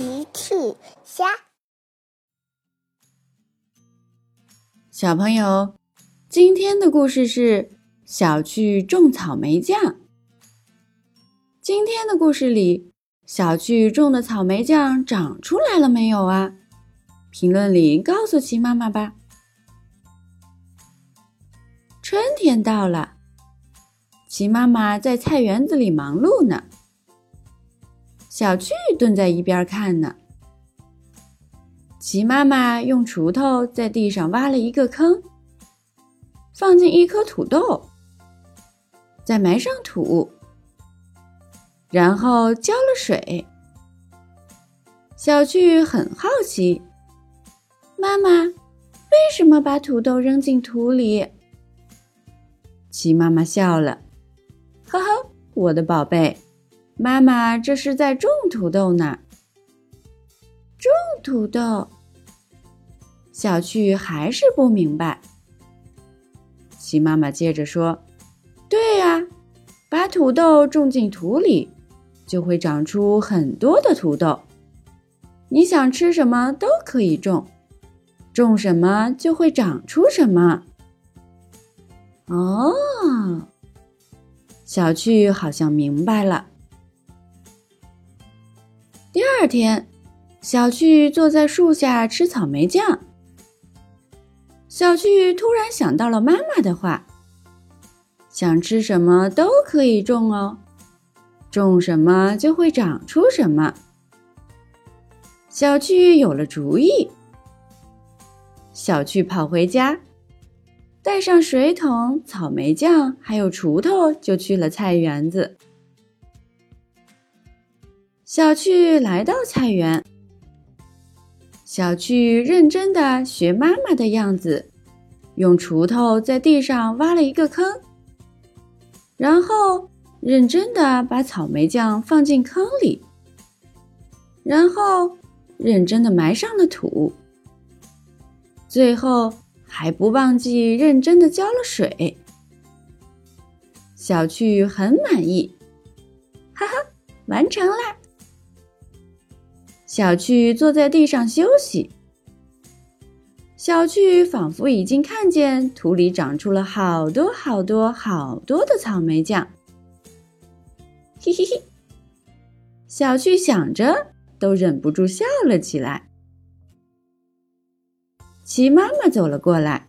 奇趣虾，小朋友，今天的故事是小趣种草莓酱。今天的故事里，小趣种的草莓酱长出来了没有啊？评论里告诉奇妈妈吧。春天到了，奇妈妈在菜园子里忙碌呢。小趣蹲在一边看呢。齐妈妈用锄头在地上挖了一个坑，放进一颗土豆，再埋上土，然后浇了水。小趣很好奇，妈妈为什么把土豆扔进土里？齐妈妈笑了，呵呵，我的宝贝。妈妈，这是在种土豆呢。种土豆，小趣还是不明白。齐妈妈接着说：“对呀，把土豆种进土里，就会长出很多的土豆。你想吃什么都可以种，种什么就会长出什么。”哦，小趣好像明白了。第二天，小趣坐在树下吃草莓酱。小趣突然想到了妈妈的话：“想吃什么都可以种哦，种什么就会长出什么。”小趣有了主意。小趣跑回家，带上水桶、草莓酱还有锄头，就去了菜园子。小趣来到菜园，小趣认真的学妈妈的样子，用锄头在地上挖了一个坑，然后认真的把草莓酱放进坑里，然后认真的埋上了土，最后还不忘记认真的浇了水。小趣很满意，哈哈，完成啦！小趣坐在地上休息。小趣仿佛已经看见土里长出了好多好多好多的草莓酱。嘿嘿嘿，小趣想着，都忍不住笑了起来。齐妈妈走了过来，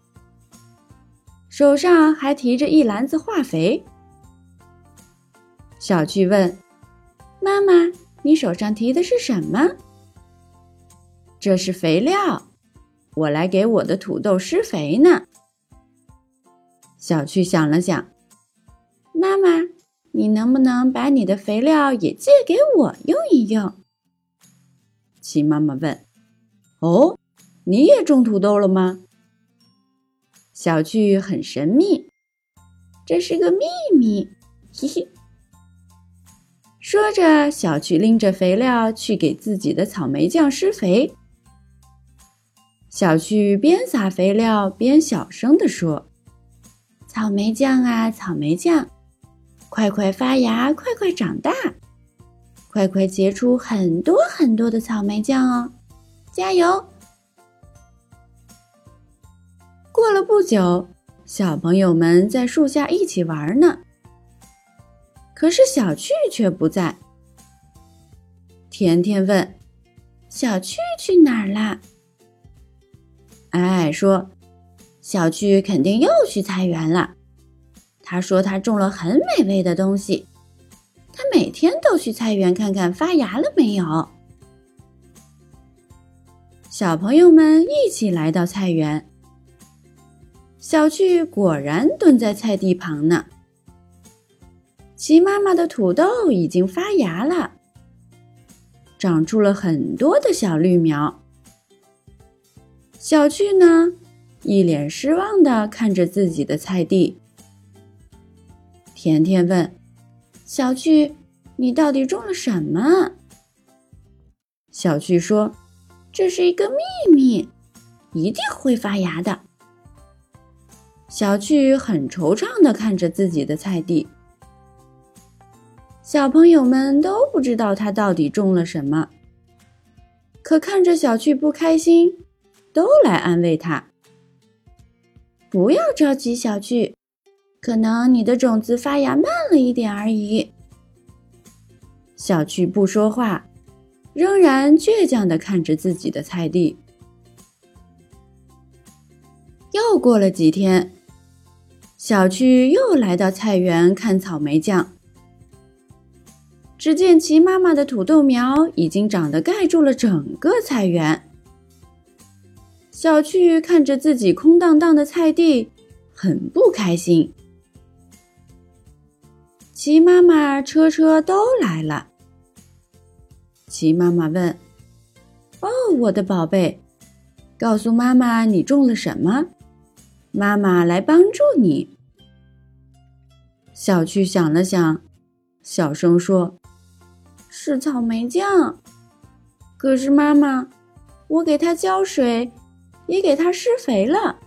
手上还提着一篮子化肥。小趣问：“妈妈，你手上提的是什么？”这是肥料，我来给我的土豆施肥呢。小趣想了想，妈妈，你能不能把你的肥料也借给我用一用？齐妈妈问。哦，你也种土豆了吗？小趣很神秘，这是个秘密，嘿嘿。说着，小趣拎着肥料去给自己的草莓酱施肥。小趣边撒肥料边小声地说：“草莓酱啊，草莓酱，快快发芽，快快长大，快快结出很多很多的草莓酱哦！加油！”过了不久，小朋友们在树下一起玩呢，可是小趣却不在。甜甜问：“小趣去哪儿啦？”矮矮说：“小趣肯定又去菜园了。他说他种了很美味的东西，他每天都去菜园看看发芽了没有。”小朋友们一起来到菜园，小趣果然蹲在菜地旁呢。齐妈妈的土豆已经发芽了，长出了很多的小绿苗。小趣呢，一脸失望的看着自己的菜地。甜甜问：“小趣，你到底种了什么？”小趣说：“这是一个秘密，一定会发芽的。”小趣很惆怅的看着自己的菜地。小朋友们都不知道他到底种了什么。可看着小趣不开心，都来安慰他：“不要着急，小趣，可能你的种子发芽慢了一点而已。”小趣不说话，仍然倔强地看着自己的菜地。又过了几天，小趣又来到菜园看草莓酱。只见齐妈妈的土豆苗已经长得盖住了整个菜园。小趣看着自己空荡荡的菜地，很不开心。齐妈妈、车车都来了。齐妈妈问：“哦，我的宝贝，告诉妈妈你种了什么？妈妈来帮助你。”小趣想了想，小声说：“是草莓酱。可是妈妈，我给它浇水，也给它施肥了，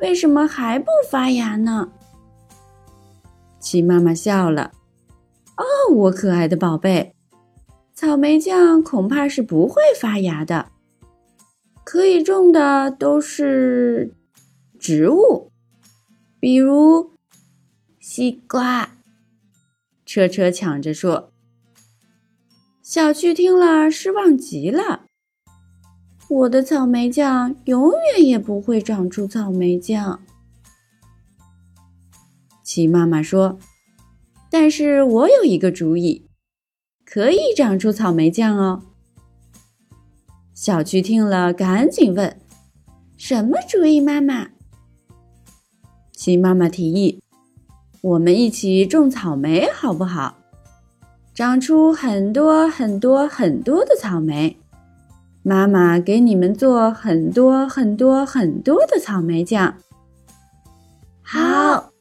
为什么还不发芽呢？”鸡妈妈笑了：“哦，我可爱的宝贝。”草莓酱恐怕是不会发芽的，可以种的都是植物，比如西瓜。车车抢着说。小趣听了，失望极了。我的草莓酱永远也不会长出草莓酱。齐妈妈说：“但是我有一个主意。”可以长出草莓酱哦。小趣听了，赶紧问：“什么主意，妈妈？”鸡妈妈提议：“我们一起种草莓，好不好？长出很多很多很多的草莓，妈妈给你们做很多很多很多的草莓酱。”好，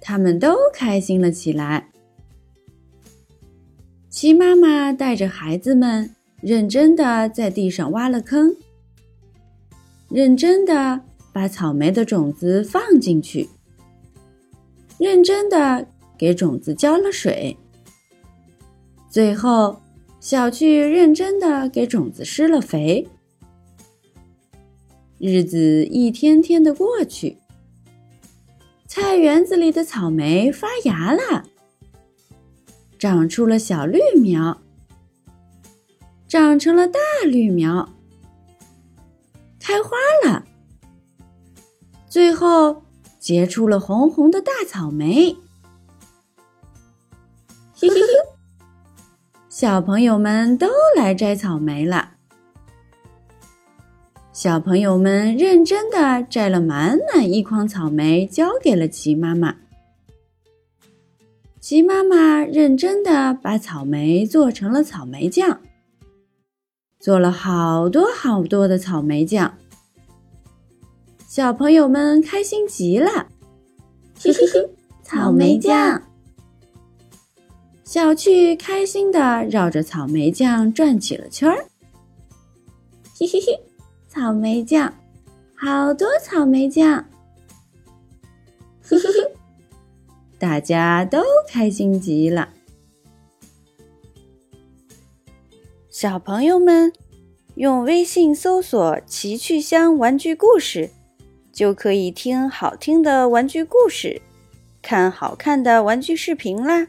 他们都开心了起来。鸡妈妈带着孩子们，认真的在地上挖了坑，认真的把草莓的种子放进去，认真的给种子浇了水。最后，小趣认真的给种子施了肥。日子一天天的过去，菜园子里的草莓发芽了。长出了小绿苗，长成了大绿苗，开花了，最后结出了红红的大草莓。嘿嘿嘿，小朋友们都来摘草莓了。小朋友们认真的摘了满满一筐草莓，交给了齐妈妈。齐妈妈认真的把草莓做成了草莓酱，做了好多好多的草莓酱。小朋友们开心极了，嘿 嘿嘿，草莓酱！小趣开心的绕着草莓酱转起了圈儿，嘿嘿嘿，草莓酱，好多草莓酱，嘿嘿嘿。大家都开心极了。小朋友们，用微信搜索“奇趣箱玩具故事”，就可以听好听的玩具故事，看好看的玩具视频啦。